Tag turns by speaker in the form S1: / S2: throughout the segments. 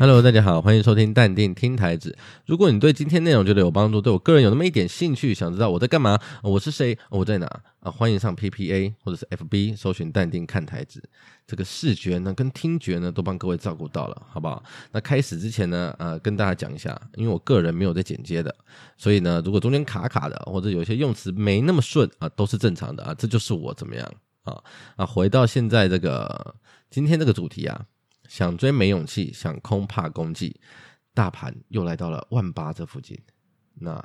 S1: Hello，大家好，欢迎收听淡定听台子。如果你对今天内容觉得有帮助，对我个人有那么一点兴趣，想知道我在干嘛，我是谁，我在哪啊？欢迎上 PPA 或者是 FB 搜寻淡定看台子。这个视觉呢跟听觉呢都帮各位照顾到了，好不好？那开始之前呢，呃，跟大家讲一下，因为我个人没有在剪接的，所以呢，如果中间卡卡的或者有些用词没那么顺啊，都是正常的啊，这就是我怎么样啊啊？回到现在这个今天这个主题啊。想追没勇气，想空怕攻击，大盘又来到了万八这附近。那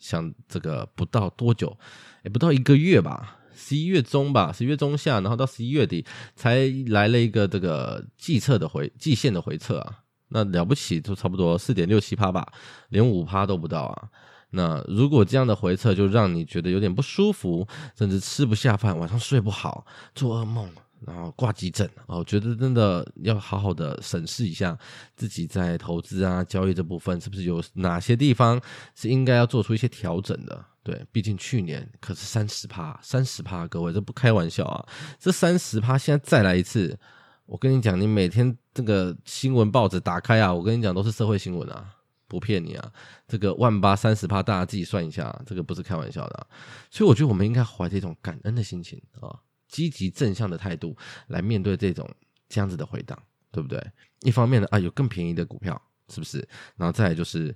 S1: 想这个不到多久，也不到一个月吧，十一月中吧，十一月中下，然后到十一月底才来了一个这个季测的回季线的回撤啊。那了不起，就差不多四点六七趴吧，连五趴都不到啊。那如果这样的回撤就让你觉得有点不舒服，甚至吃不下饭，晚上睡不好，做噩梦。然后挂急诊哦，我觉得真的要好好的审视一下自己在投资啊、交易这部分是不是有哪些地方是应该要做出一些调整的。对，毕竟去年可是三十趴，三十趴，各位这不开玩笑啊！这三十趴现在再来一次，我跟你讲，你每天这个新闻报纸打开啊，我跟你讲都是社会新闻啊，不骗你啊！这个万八三十趴，大家自己算一下，这个不是开玩笑的。所以我觉得我们应该怀着一种感恩的心情啊。积极正向的态度来面对这种这样子的回档，对不对？一方面呢，啊，有更便宜的股票，是不是？然后再来就是，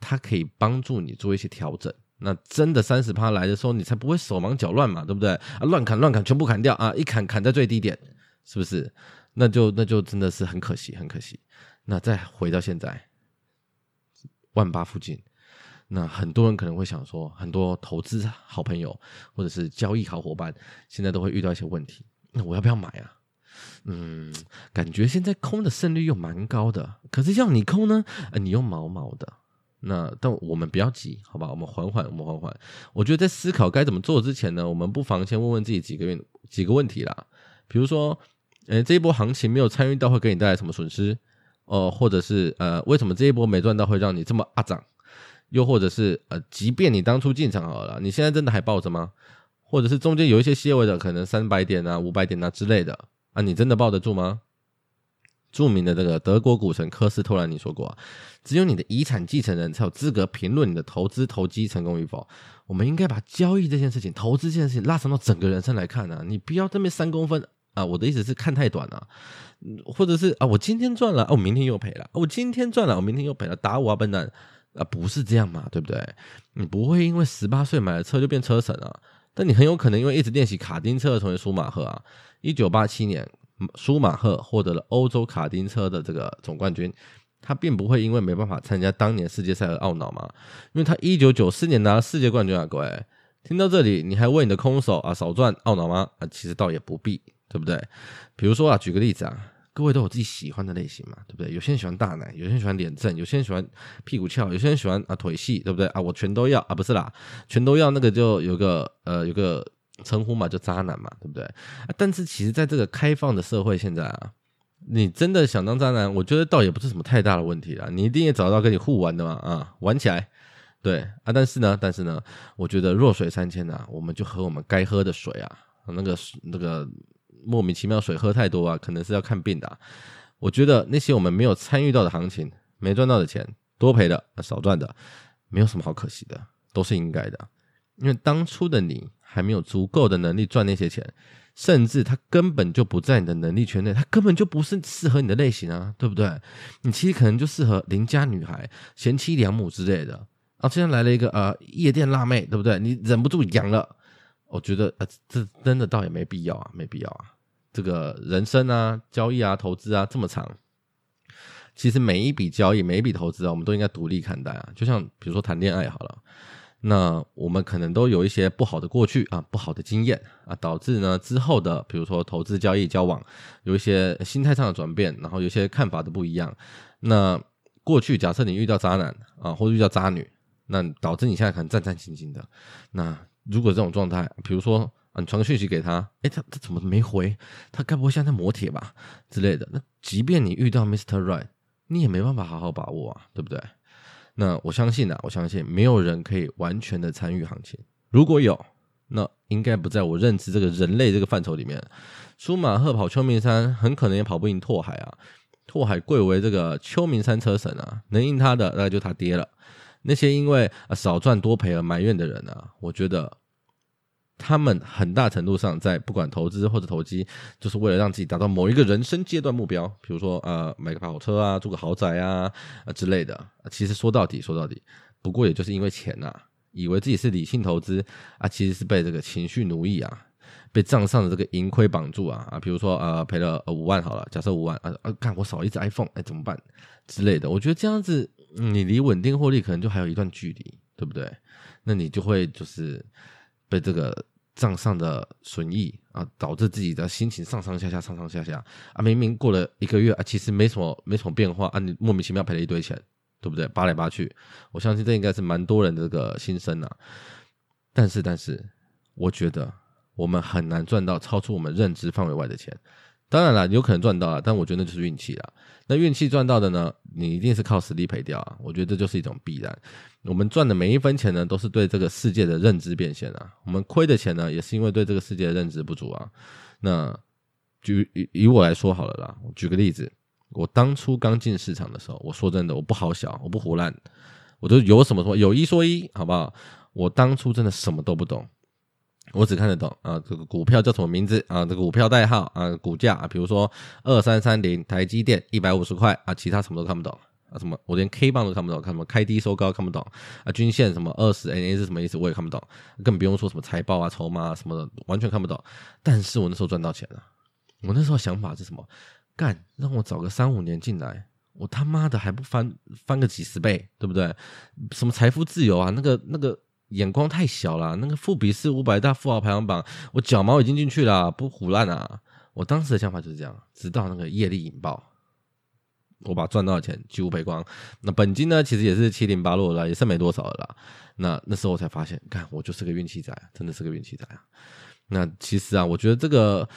S1: 它可以帮助你做一些调整。那真的三十趴来的时候，你才不会手忙脚乱嘛，对不对？啊，乱砍乱砍，全部砍掉啊！一砍砍在最低点，是不是？那就那就真的是很可惜，很可惜。那再回到现在，万八附近。那很多人可能会想说，很多投资好朋友或者是交易好伙伴，现在都会遇到一些问题。那我要不要买啊？嗯，感觉现在空的胜率又蛮高的，可是要你空呢，你又毛毛的。那但我们不要急，好吧？我们缓缓，我们缓缓。我觉得在思考该怎么做之前呢，我们不妨先问问自己几个问几个问题啦。比如说，诶，这一波行情没有参与到会给你带来什么损失？哦、或者是呃，为什么这一波没赚到会让你这么阿涨？又或者是呃，即便你当初进场好了，你现在真的还抱着吗？或者是中间有一些些微的可能三百点啊、五百点啊之类的啊，你真的抱得住吗？著名的这个德国股神科斯托兰尼说过啊，只有你的遗产继承人才有资格评论你的投资投机成功与否。我们应该把交易这件事情、投资这件事情拉长到整个人生来看啊，你不要这边三公分啊，我的意思是看太短了，或者是啊，我今天赚了，啊，我明天又赔了，我今天赚了，我明天又赔了，打我啊，笨蛋！啊，不是这样嘛，对不对？你不会因为十八岁买了车就变车神啊，但你很有可能因为一直练习卡丁车成为舒马赫啊。一九八七年，舒马赫获得了欧洲卡丁车的这个总冠军，他并不会因为没办法参加当年世界赛而懊恼嘛，因为他一九九四年拿了世界冠军啊，各位听到这里，你还为你的空手啊少赚懊恼吗？啊，其实倒也不必，对不对？比如说啊，举个例子啊。各位都有自己喜欢的类型嘛，对不对？有些人喜欢大奶，有些人喜欢脸正，有些人喜欢屁股翘，有些人喜欢啊腿细，对不对啊？我全都要啊，不是啦，全都要那个就有个呃有个称呼嘛，就渣男嘛，对不对？啊，但是其实在这个开放的社会现在啊，你真的想当渣男，我觉得倒也不是什么太大的问题啦。你一定也找到跟你互玩的嘛啊，玩起来，对啊。但是呢，但是呢，我觉得弱水三千啊，我们就喝我们该喝的水啊，那个那个。莫名其妙水喝太多啊，可能是要看病的。我觉得那些我们没有参与到的行情，没赚到的钱，多赔的、少赚的，没有什么好可惜的，都是应该的。因为当初的你还没有足够的能力赚那些钱，甚至他根本就不在你的能力圈内，他根本就不是适合你的类型啊，对不对？你其实可能就适合邻家女孩、贤妻良母之类的啊。现在来了一个呃夜店辣妹，对不对？你忍不住痒了。我觉得呃，这真的倒也没必要啊，没必要啊。这个人生啊，交易啊，投资啊，这么长，其实每一笔交易，每一笔投资啊，我们都应该独立看待啊。就像比如说谈恋爱好了，那我们可能都有一些不好的过去啊，不好的经验啊，导致呢之后的，比如说投资、交易、交往，有一些心态上的转变，然后有些看法的不一样。那过去假设你遇到渣男啊，或者遇到渣女，那导致你现在可能战战兢兢的，那。如果这种状态，比如说，你传个讯息给他，诶，他他怎么没回？他该不会现在磨铁吧之类的？那即便你遇到 Mr. Right，你也没办法好好把握啊，对不对？那我相信啊，我相信没有人可以完全的参与行情。如果有，那应该不在我认知这个人类这个范畴里面。舒马赫跑秋名山，很可能也跑不赢拓海啊。拓海贵为这个秋名山车神啊，能赢他的那就他爹了。那些因为少赚多赔而埋怨的人啊，我觉得他们很大程度上在不管投资或者投机，就是为了让自己达到某一个人生阶段目标，比如说呃买个跑车啊，住个豪宅啊啊之类的。其实说到底说到底，不过也就是因为钱呐、以为自己是理性投资啊，其实是被这个情绪奴役啊。被账上的这个盈亏绑住啊啊，比如说呃赔了五万好了，假设五万啊啊，看我少一只 iPhone，哎怎么办之类的？我觉得这样子，你离稳定获利可能就还有一段距离，对不对？那你就会就是被这个账上的损益啊，导致自己的心情上上下下上上下下啊，明明过了一个月啊，其实没什么没什么变化啊，你莫名其妙赔了一堆钱，对不对？扒来扒去，我相信这应该是蛮多人这个心声啊。但是但是，我觉得。我们很难赚到超出我们认知范围外的钱，当然了，有可能赚到了，但我觉得那就是运气了。那运气赚到的呢，你一定是靠实力赔掉啊！我觉得这就是一种必然。我们赚的每一分钱呢，都是对这个世界的认知变现啊。我们亏的钱呢，也是因为对这个世界的认知不足啊。那就以以我来说好了啦，举个例子，我当初刚进市场的时候，我说真的，我不好小，我不胡烂，我都有什么说有一说一，好不好？我当初真的什么都不懂。我只看得懂啊，这个股票叫什么名字啊？这个股票代号啊，股价啊，比如说二三三零台积电一百五十块啊，其他什么都看不懂啊，什么我连 K 棒都看不懂，看什么开低收高看不懂啊，均线什么二十 NA 是什么意思我也看不懂，更不用说什么财报啊、筹码啊什么的，完全看不懂。但是我那时候赚到钱了，我那时候想法是什么？干，让我找个三五年进来，我他妈的还不翻翻个几十倍，对不对？什么财富自由啊，那个那个。眼光太小了，那个富比士五百大富豪排行榜，我脚毛已经进去了，不唬烂啊！我当时的想法就是这样，直到那个业力引爆，我把赚到的钱几乎赔光。那本金呢，其实也是七零八落了，也剩没多少了啦。那那时候我才发现，看我就是个运气仔，真的是个运气仔啊！那其实啊，我觉得这个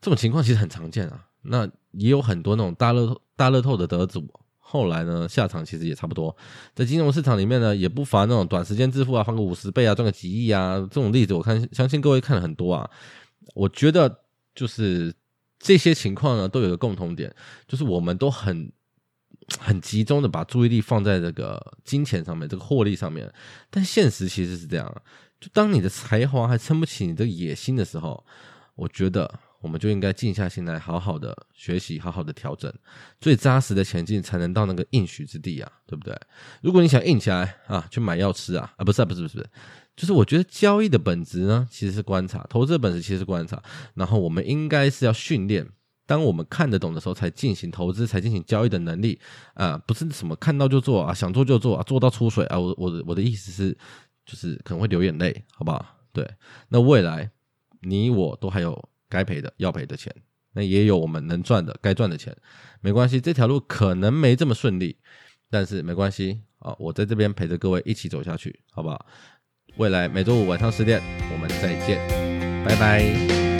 S1: 这种情况其实很常见啊。那也有很多那种大乐大乐透的得主。后来呢，下场其实也差不多，在金融市场里面呢，也不乏那种短时间致富啊，翻个五十倍啊，赚个几亿啊，这种例子我看相信各位看了很多啊。我觉得就是这些情况呢，都有个共同点，就是我们都很 很集中的把注意力放在这个金钱上面，这个获利上面。但现实其实是这样，就当你的才华还撑不起你的野心的时候，我觉得。我们就应该静下心来，好好的学习，好好的调整，最扎实的前进，才能到那个应许之地啊，对不对？如果你想硬起来啊，去买药吃啊，啊，不是啊，不是，不是，就是我觉得交易的本质呢，其实是观察，投资的本质其实是观察，然后我们应该是要训练，当我们看得懂的时候，才进行投资，才进行交易的能力啊，不是什么看到就做啊，想做就做啊，做到出水啊，我我的我的意思是，就是可能会流眼泪，好不好？对，那未来你我都还有。该赔的要赔的钱，那也有我们能赚的该赚的钱，没关系，这条路可能没这么顺利，但是没关系啊，我在这边陪着各位一起走下去，好不好？未来每周五晚上十点，我们再见，拜拜。